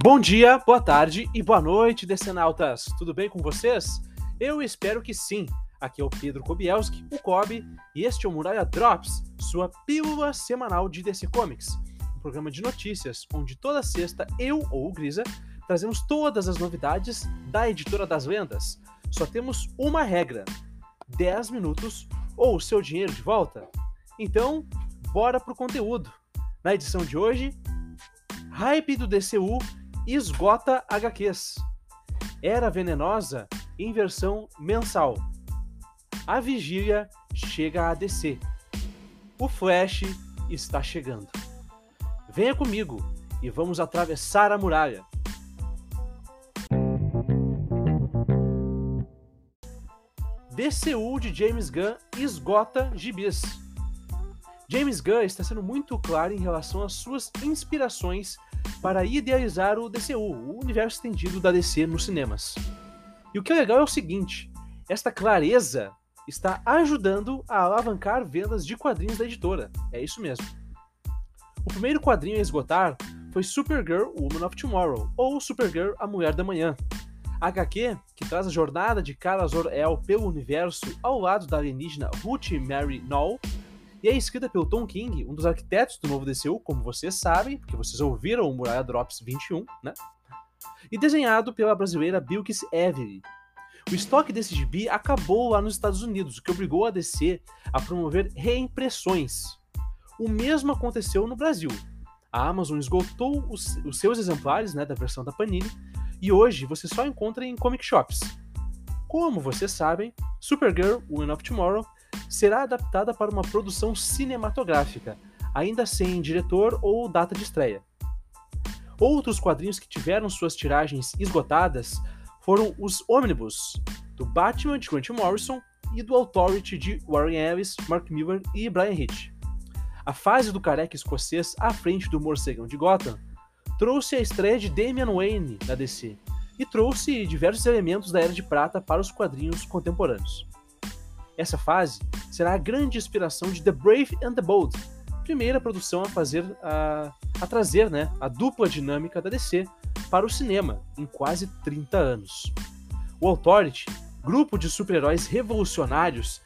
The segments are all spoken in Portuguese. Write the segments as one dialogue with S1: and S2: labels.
S1: Bom dia, boa tarde e boa noite, decenautas. Tudo bem com vocês? Eu espero que sim. Aqui é o Pedro Kobielski, o Kobe, e este é o Muralha Drops, sua pílula semanal de DC Comics, um programa de notícias onde toda sexta eu ou o Grisa trazemos todas as novidades da editora das lendas. Só temos uma regra: 10 minutos ou o seu dinheiro de volta. Então, bora pro conteúdo. Na edição de hoje, hype do DCU esgota HQs. Era Venenosa em versão mensal. A vigília chega a DC. O Flash está chegando. Venha comigo e vamos atravessar a muralha. DCU de James Gunn esgota gibis. James Gunn está sendo muito claro em relação às suas inspirações para idealizar o DCU, o universo estendido da DC nos cinemas. E o que é legal é o seguinte: esta clareza está ajudando a alavancar vendas de quadrinhos da editora. É isso mesmo. O primeiro quadrinho a esgotar foi Supergirl Woman of Tomorrow, ou Supergirl A Mulher da Manhã. A HQ, que traz a jornada de Kara Zor-El pelo universo ao lado da alienígena Ruth Mary Null, e é escrita pelo Tom King, um dos arquitetos do novo DCU, como vocês sabem, porque vocês ouviram o Muralha Drops 21, né? E desenhado pela brasileira Bilkis Avery. O estoque desse gibi acabou lá nos Estados Unidos, o que obrigou a DC a promover reimpressões. O mesmo aconteceu no Brasil. A Amazon esgotou os, os seus exemplares né, da versão da Panini e hoje você só encontra em comic shops. Como vocês sabem, Supergirl, Woman of Tomorrow será adaptada para uma produção cinematográfica, ainda sem diretor ou data de estreia. Outros quadrinhos que tiveram suas tiragens esgotadas foram os Omnibus, do Batman de Grant Morrison e do Authority de Warren Ellis, Mark Miller e Brian Hitch. A fase do careca escocês à frente do morcegão de Gotham trouxe a estreia de Damian Wayne na DC e trouxe diversos elementos da Era de Prata para os quadrinhos contemporâneos. Essa fase será a grande inspiração de The Brave and the Bold, primeira produção a fazer a, a trazer né, a dupla dinâmica da DC para o cinema em quase 30 anos. O Authority, grupo de super-heróis revolucionários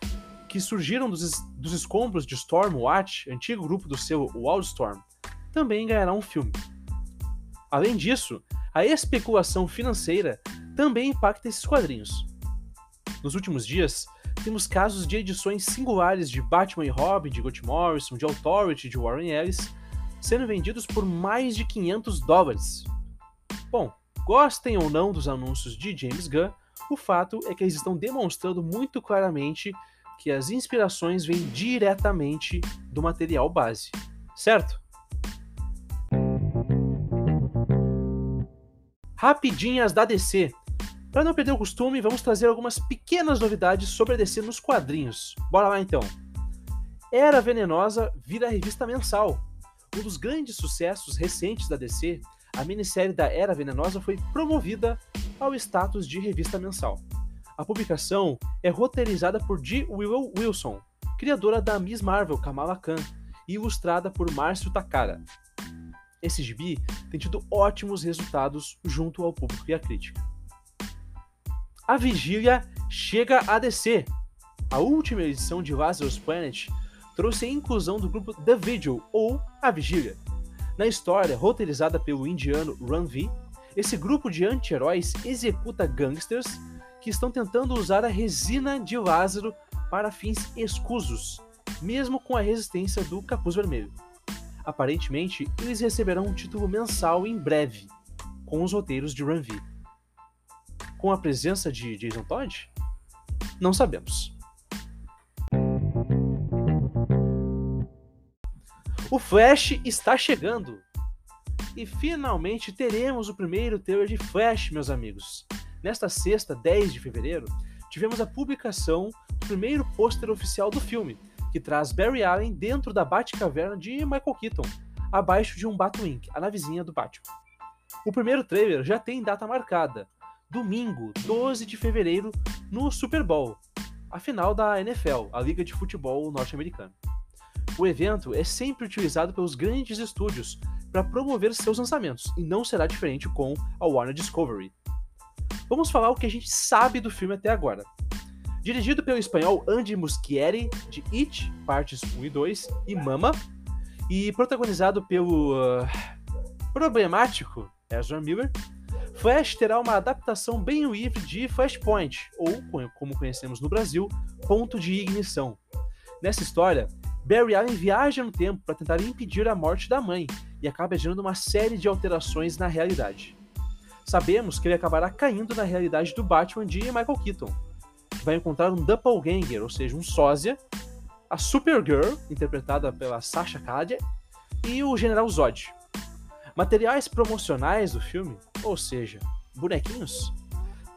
S1: que surgiram dos, dos escombros de Stormwatch, antigo grupo do seu Wildstorm, também ganhará um filme. Além disso, a especulação financeira também impacta esses quadrinhos. Nos últimos dias, temos casos de edições singulares de Batman e Robin, de Grant Morrison, de Authority, de Warren Ellis, sendo vendidos por mais de 500 dólares. Bom, gostem ou não dos anúncios de James Gunn, o fato é que eles estão demonstrando muito claramente que as inspirações vêm diretamente do material base, certo? Rapidinhas da DC. Para não perder o costume, vamos trazer algumas pequenas novidades sobre a DC nos quadrinhos. Bora lá então. Era Venenosa vira revista mensal. Um dos grandes sucessos recentes da DC, a minissérie da Era Venenosa foi promovida ao status de revista mensal. A publicação é roteirizada por G. Willow Wilson, criadora da Miss Marvel Kamala Khan, e ilustrada por Márcio Takara. Esse gibi tem tido ótimos resultados junto ao público e à crítica a vigília chega a descer. A última edição de Lazarus Planet trouxe a inclusão do grupo The Vigil, ou A Vigília. Na história, roteirizada pelo indiano Run V, esse grupo de anti-heróis executa gangsters que estão tentando usar a resina de Lázaro para fins escusos, mesmo com a resistência do Capuz Vermelho. Aparentemente, eles receberão um título mensal em breve, com os roteiros de Run V com a presença de Jason Todd? Não sabemos. O Flash está chegando. E finalmente teremos o primeiro trailer de Flash, meus amigos. Nesta sexta, 10 de fevereiro, tivemos a publicação do primeiro pôster oficial do filme, que traz Barry Allen dentro da Batcaverna de Michael Keaton, abaixo de um Batwing, a navezinha do Batman. O primeiro trailer já tem data marcada, domingo, 12 de fevereiro, no Super Bowl, a final da NFL, a Liga de Futebol Norte-Americana. o evento é sempre utilizado pelos grandes estúdios para promover seus lançamentos, e não será diferente com a Warner Discovery. Vamos falar o que a gente sabe do filme até agora. Dirigido pelo espanhol Andy Muschietti, de It, partes 1 e 2, e Mama, e protagonizado pelo uh, problemático Ezra Miller, Flash terá uma adaptação bem livre de Flashpoint, ou, como conhecemos no Brasil, ponto de ignição. Nessa história, Barry Allen viaja no tempo para tentar impedir a morte da mãe e acaba gerando uma série de alterações na realidade. Sabemos que ele acabará caindo na realidade do Batman de Michael Keaton, que vai encontrar um doppelganger, ou seja, um sósia, a Supergirl, interpretada pela Sasha Calle, e o General Zod. Materiais promocionais do filme, ou seja, bonequinhos,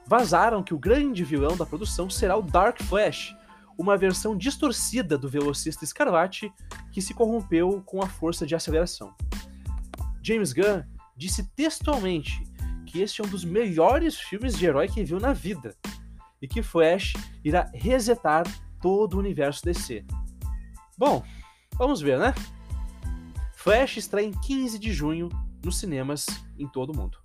S1: vazaram que o grande vilão da produção será o Dark Flash, uma versão distorcida do velocista Escarlate que se corrompeu com a força de aceleração. James Gunn disse textualmente que este é um dos melhores filmes de herói que viu na vida e que Flash irá resetar todo o universo DC. Bom, vamos ver, né? Flash estreia em 15 de junho nos cinemas em todo o mundo.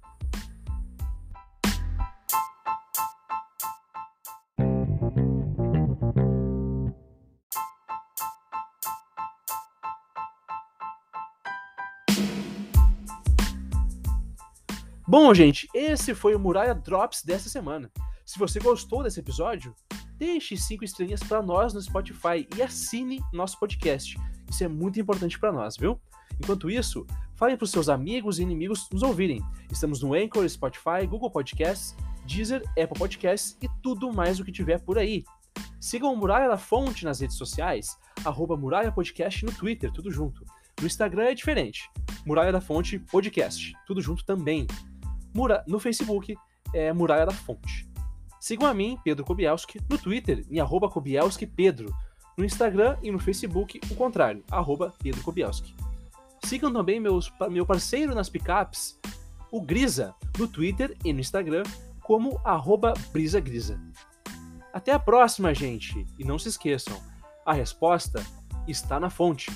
S1: Bom, gente, esse foi o Muralha Drops dessa semana. Se você gostou desse episódio, deixe cinco estrelinhas para nós no Spotify e assine nosso podcast. Isso é muito importante para nós, viu? Enquanto isso, fale para os seus amigos e inimigos nos ouvirem. Estamos no Anchor, Spotify, Google Podcasts, Deezer, Apple Podcasts e tudo mais o que tiver por aí. Sigam o Muralha da Fonte nas redes sociais, arroba Muralha Podcast no Twitter, tudo junto. No Instagram é diferente, Muralha da Fonte Podcast, tudo junto também. Mura no Facebook é Muralha da Fonte. Sigam a mim, Pedro Kobielski, no Twitter, em arroba KobielskiPedro. No Instagram e no Facebook, o contrário, arroba Pedro Kobielski. Sigam também meus, meu parceiro nas picapes, o Grisa, no Twitter e no Instagram, como arroba brisagrisa. Até a próxima, gente! E não se esqueçam, a resposta está na fonte.